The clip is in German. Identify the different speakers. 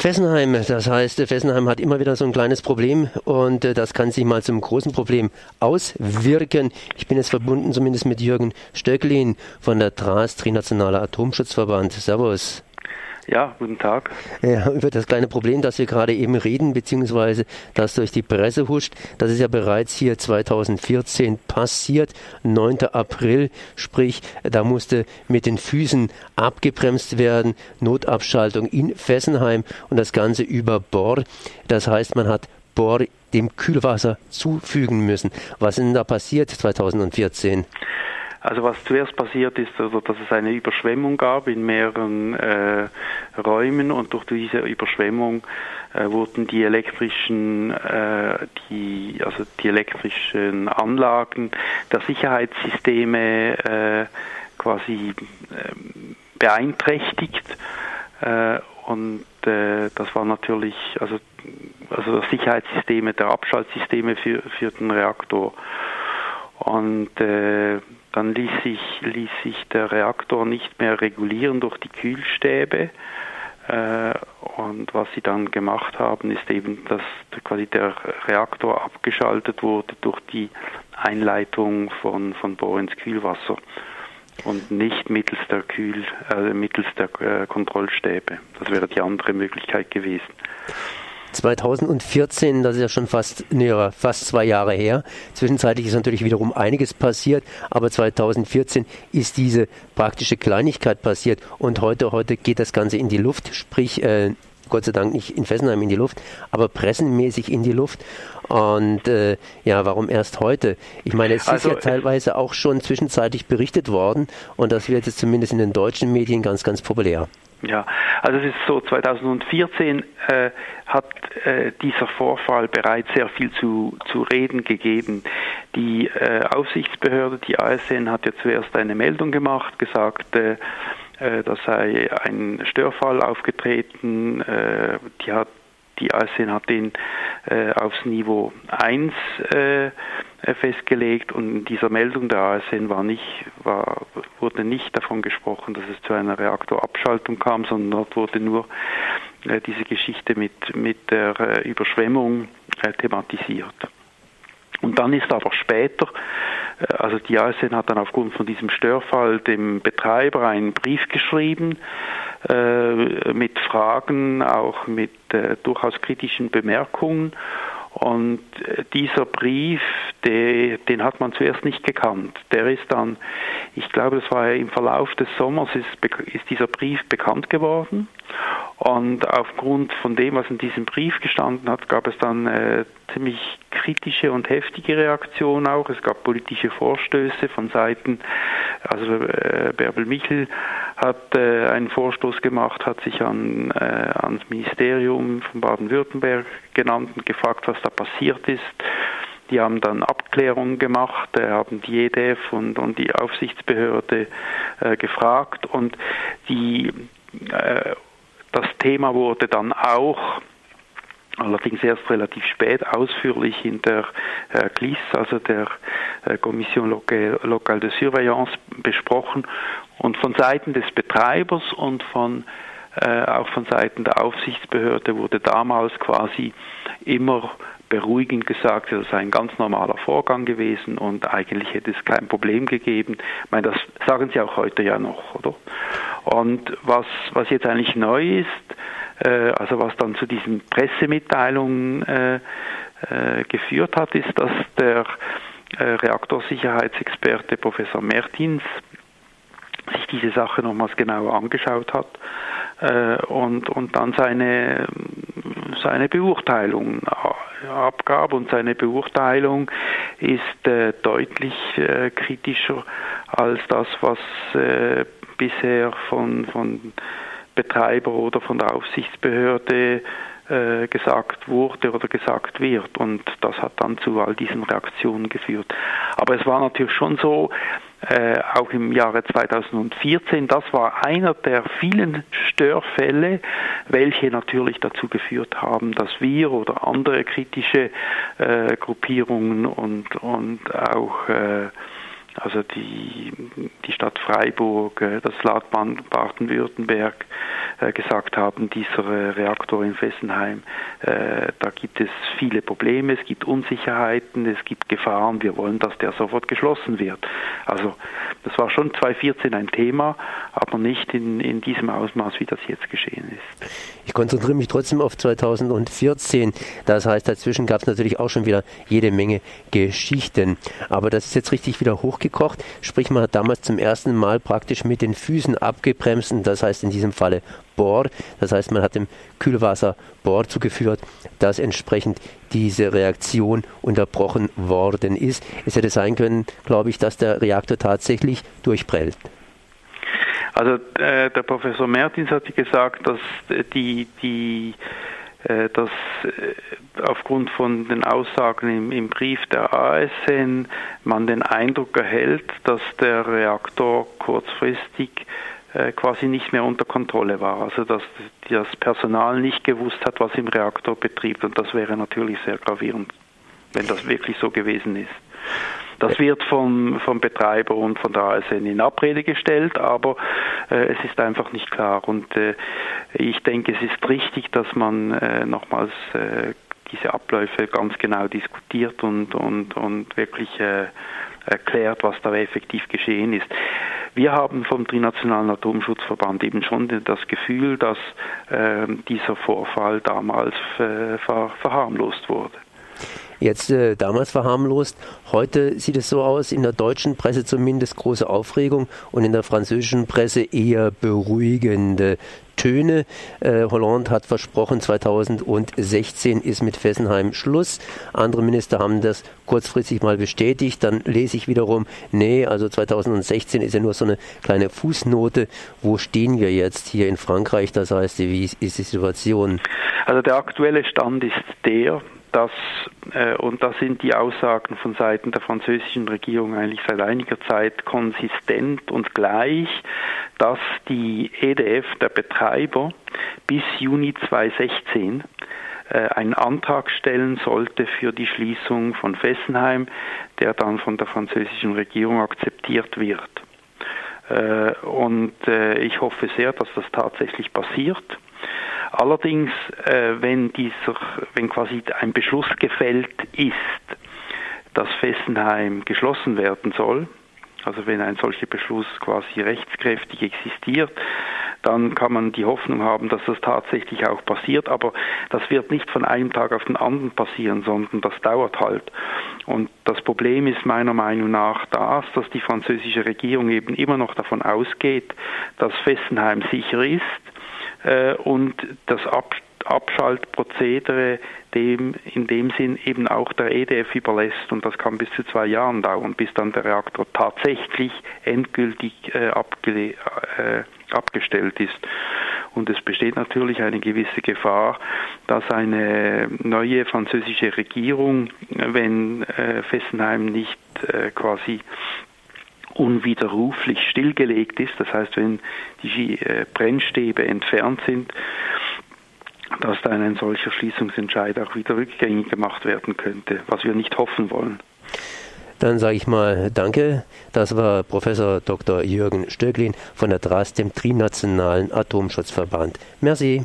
Speaker 1: Fessenheim, das heißt, Fessenheim hat immer wieder so ein kleines Problem und äh, das kann sich mal zum großen Problem auswirken. Ich bin jetzt verbunden zumindest mit Jürgen Stöcklin von der TRAS, Trinationaler Atomschutzverband. Servus.
Speaker 2: Ja, guten Tag.
Speaker 1: Ja, über das kleine Problem, das wir gerade eben reden, beziehungsweise das durch die Presse huscht, das ist ja bereits hier 2014 passiert, 9. April, sprich, da musste mit den Füßen abgebremst werden, Notabschaltung in Fessenheim und das Ganze über Bohr. Das heißt, man hat Bohr dem Kühlwasser zufügen müssen. Was ist denn da passiert 2014?
Speaker 2: Also was zuerst passiert ist, also dass es eine Überschwemmung gab in mehreren äh, Räumen und durch diese Überschwemmung äh, wurden die elektrischen, äh, die, also die elektrischen Anlagen der Sicherheitssysteme äh, quasi äh, beeinträchtigt. Äh, und äh, das war natürlich also also Sicherheitssysteme der Abschaltsysteme für für den Reaktor und äh, dann ließ sich, ließ sich der Reaktor nicht mehr regulieren durch die Kühlstäbe. Äh, und was sie dann gemacht haben, ist eben, dass quasi der Reaktor abgeschaltet wurde durch die Einleitung von, von Bohr ins Kühlwasser und nicht mittels der Kühl, äh, mittels der äh, Kontrollstäbe. Das wäre die andere Möglichkeit gewesen.
Speaker 1: 2014, das ist ja schon fast, nee, fast zwei Jahre her. Zwischenzeitlich ist natürlich wiederum einiges passiert, aber 2014 ist diese praktische Kleinigkeit passiert und heute, heute geht das Ganze in die Luft, sprich, äh, Gott sei Dank nicht in Fessenheim in die Luft, aber pressenmäßig in die Luft. Und äh, ja, warum erst heute? Ich meine, es also, ist ja teilweise auch schon zwischenzeitlich berichtet worden und das wird jetzt zumindest in den deutschen Medien ganz, ganz populär.
Speaker 2: Ja, also es ist so, 2014 äh, hat äh, dieser Vorfall bereits sehr viel zu, zu reden gegeben. Die äh, Aufsichtsbehörde, die ASN, hat ja zuerst eine Meldung gemacht, gesagt, äh, äh, da sei ein Störfall aufgetreten, äh, die hat die ASN hat den aufs Niveau 1 äh, festgelegt und in dieser Meldung der ASN war nicht, war, wurde nicht davon gesprochen, dass es zu einer Reaktorabschaltung kam, sondern dort wurde nur äh, diese Geschichte mit, mit der äh, Überschwemmung äh, thematisiert. Und dann ist aber später, äh, also die ASN hat dann aufgrund von diesem Störfall dem Betreiber einen Brief geschrieben äh, mit Fragen, auch mit äh, durchaus kritischen Bemerkungen. Und äh, dieser Brief, der, den hat man zuerst nicht gekannt. Der ist dann, ich glaube, das war ja im Verlauf des Sommers, ist, ist dieser Brief bekannt geworden. Und aufgrund von dem, was in diesem Brief gestanden hat, gab es dann äh, ziemlich kritische und heftige Reaktionen auch. Es gab politische Vorstöße von Seiten, also äh, Bärbel Michel hat äh, einen Vorstoß gemacht, hat sich an, äh, ans Ministerium von Baden-Württemberg genannt und gefragt, was da passiert ist. Die haben dann Abklärungen gemacht, äh, haben die EDF und, und die Aufsichtsbehörde äh, gefragt und die äh, das Thema wurde dann auch allerdings erst relativ spät ausführlich in der äh, CLIS, also der äh, Kommission Locale de Surveillance, besprochen und von Seiten des Betreibers und von äh, auch von Seiten der Aufsichtsbehörde wurde damals quasi immer beruhigend gesagt, das sei ein ganz normaler Vorgang gewesen und eigentlich hätte es kein Problem gegeben. Ich meine, das sagen sie auch heute ja noch, oder? Und was, was jetzt eigentlich neu ist, also was dann zu diesen Pressemitteilungen äh, äh, geführt hat, ist, dass der äh, Reaktorsicherheitsexperte Professor Mertins sich diese Sache nochmals genauer angeschaut hat äh, und, und dann seine, seine Beurteilung abgab. Und seine Beurteilung ist äh, deutlich äh, kritischer als das, was äh, bisher von, von Betreiber oder von der Aufsichtsbehörde äh, gesagt wurde oder gesagt wird. Und das hat dann zu all diesen Reaktionen geführt. Aber es war natürlich schon so, äh, auch im Jahre 2014. Das war einer der vielen Störfälle, welche natürlich dazu geführt haben, dass wir oder andere kritische äh, Gruppierungen und, und auch äh, Also die, die Stadt Freiburg, äh, das Land Baden-Württemberg äh, gesagt haben, dieser äh, Reaktor in Fessenheim, da gibt es viele Probleme, es gibt Unsicherheiten, es gibt Gefahren, wir wollen, dass der sofort geschlossen wird. Also das war schon 2014 ein Thema, aber nicht in, in diesem Ausmaß, wie das jetzt geschehen ist.
Speaker 1: Ich konzentriere mich trotzdem auf 2014. Das heißt, dazwischen gab es natürlich auch schon wieder jede Menge Geschichten. Aber das ist jetzt richtig wieder hochgekommen hochgekocht, sprich man hat damals zum ersten Mal praktisch mit den Füßen abgebremst, das heißt in diesem Falle Bohr, das heißt man hat dem Kühlwasser Bohr zugeführt, dass entsprechend diese Reaktion unterbrochen worden ist. Es hätte sein können, glaube ich, dass der Reaktor tatsächlich durchprellt.
Speaker 2: Also äh, der Professor Mertins hat gesagt, dass die, die dass äh, aufgrund von den Aussagen im, im, Brief der ASN man den Eindruck erhält, dass der Reaktor kurzfristig äh, quasi nicht mehr unter Kontrolle war. Also dass das Personal nicht gewusst hat, was im Reaktor betrieb. Und das wäre natürlich sehr gravierend, wenn das wirklich so gewesen ist. Das wird vom, vom Betreiber und von der ASN in Abrede gestellt, aber äh, es ist einfach nicht klar. Und äh, ich denke, es ist richtig, dass man äh, nochmals äh, diese Abläufe ganz genau diskutiert und, und, und wirklich äh, erklärt, was da effektiv geschehen ist. Wir haben vom Trinationalen Atomschutzverband eben schon das Gefühl, dass äh, dieser Vorfall damals äh, ver verharmlost wurde
Speaker 1: jetzt äh, damals verharmlost. Heute sieht es so aus, in der deutschen Presse zumindest große Aufregung und in der französischen Presse eher beruhigende Töne. Äh, Hollande hat versprochen, 2016 ist mit Fessenheim Schluss. Andere Minister haben das kurzfristig mal bestätigt. Dann lese ich wiederum, nee, also 2016 ist ja nur so eine kleine Fußnote. Wo stehen wir jetzt hier in Frankreich? Das heißt, wie ist die Situation?
Speaker 2: Also der aktuelle Stand ist der, dass, äh, und da sind die Aussagen von Seiten der französischen Regierung eigentlich seit einiger Zeit konsistent und gleich, dass die EDF, der Betreiber, bis Juni 2016 äh, einen Antrag stellen sollte für die Schließung von Fessenheim, der dann von der französischen Regierung akzeptiert wird. Äh, und äh, ich hoffe sehr, dass das tatsächlich passiert. Allerdings, äh, wenn dieser, wenn quasi ein Beschluss gefällt ist, dass Fessenheim geschlossen werden soll, also wenn ein solcher Beschluss quasi rechtskräftig existiert, dann kann man die Hoffnung haben, dass das tatsächlich auch passiert. Aber das wird nicht von einem Tag auf den anderen passieren, sondern das dauert halt. Und das Problem ist meiner Meinung nach das, dass die französische Regierung eben immer noch davon ausgeht, dass Fessenheim sicher ist und das Ab Abschaltprozedere dem in dem Sinn eben auch der EDF überlässt und das kann bis zu zwei Jahren dauern, bis dann der Reaktor tatsächlich endgültig äh, abge äh, abgestellt ist. Und es besteht natürlich eine gewisse Gefahr, dass eine neue französische Regierung, wenn äh, Fessenheim nicht äh, quasi unwiderruflich stillgelegt ist, das heißt, wenn die äh, Brennstäbe entfernt sind, dass dann ein solcher Schließungsentscheid auch wieder rückgängig gemacht werden könnte, was wir nicht hoffen wollen.
Speaker 1: Dann sage ich mal Danke. Das war Professor Dr. Jürgen Stöcklin von der DRAS, dem Trinationalen Atomschutzverband. Merci.